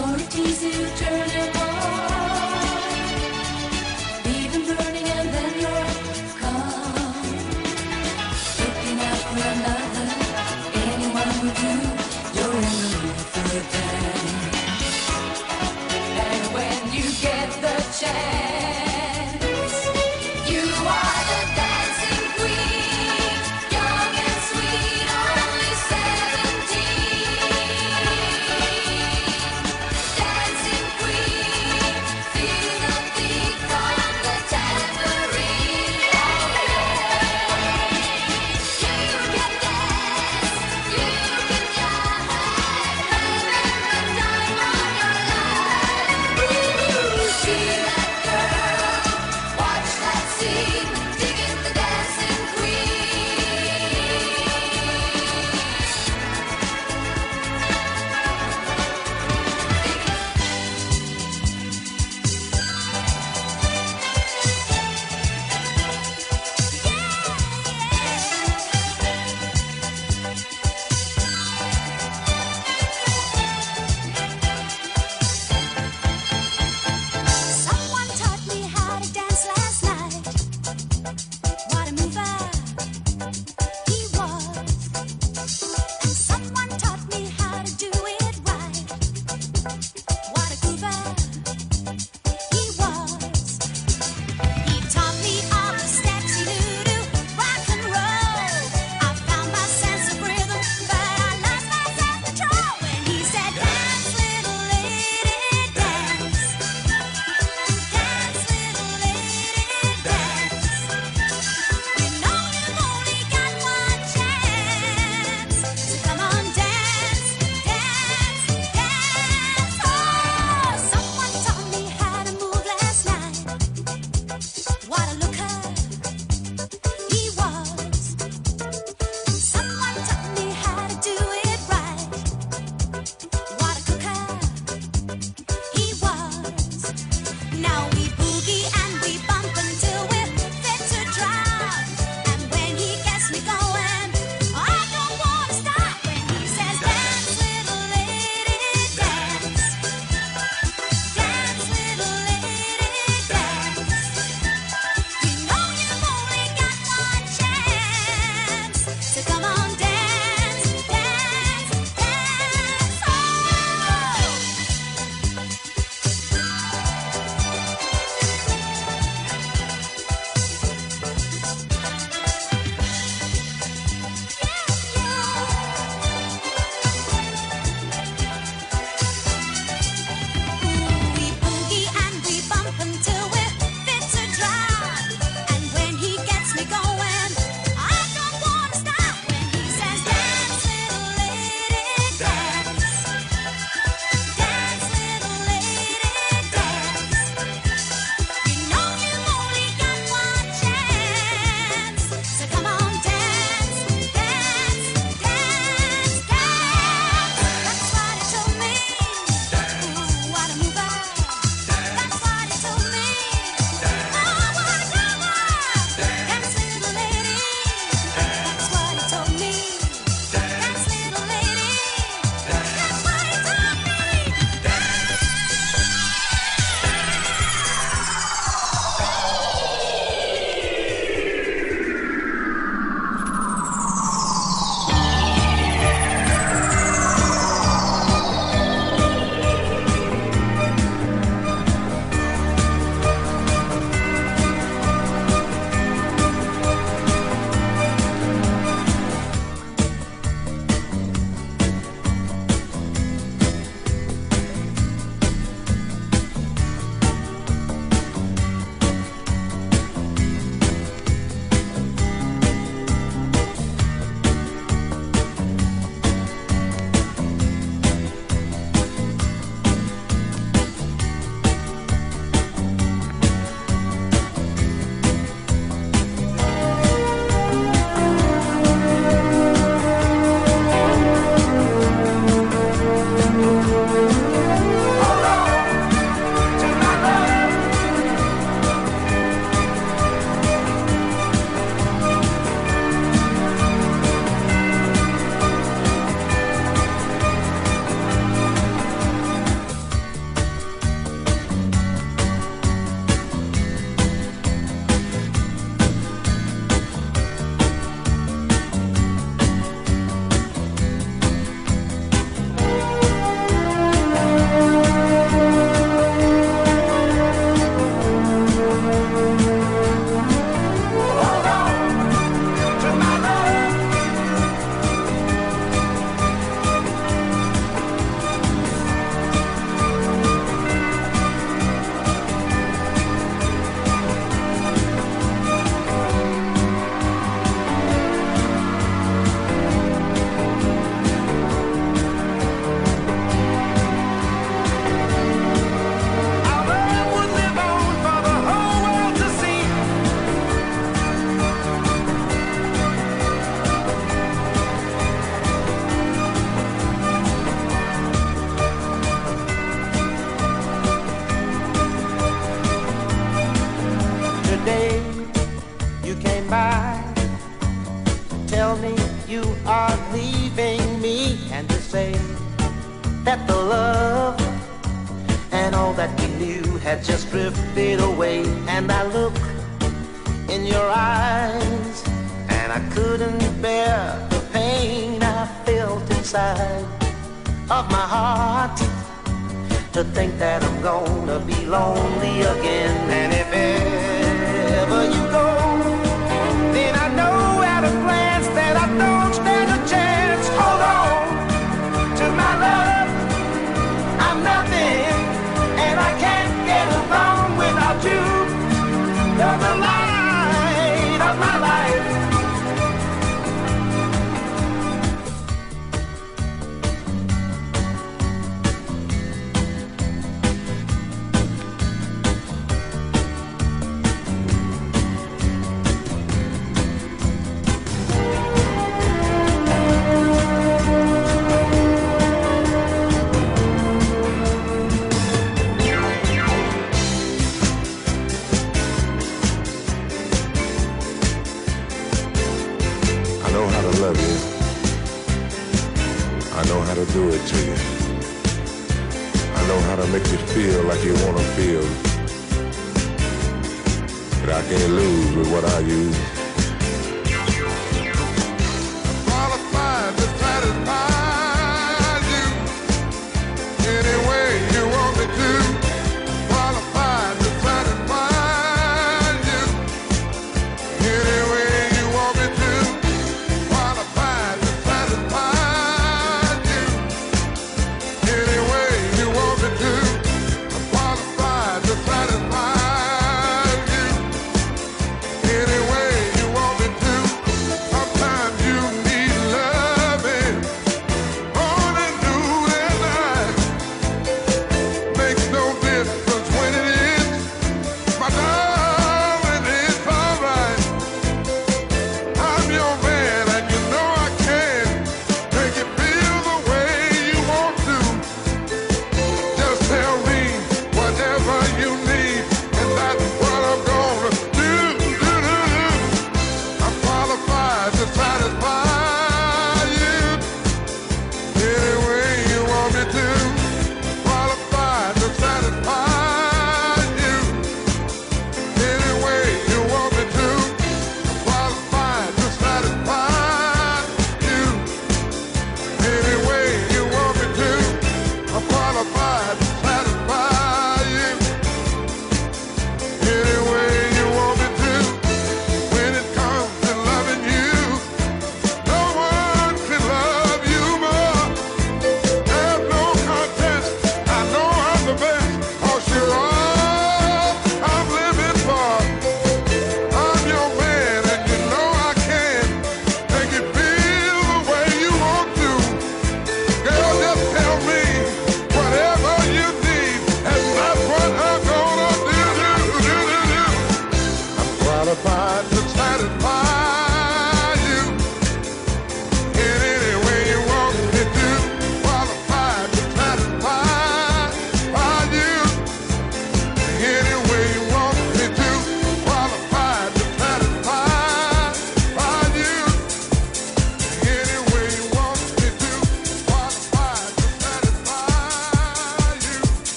Gonna tease you, turn it on.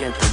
Ladies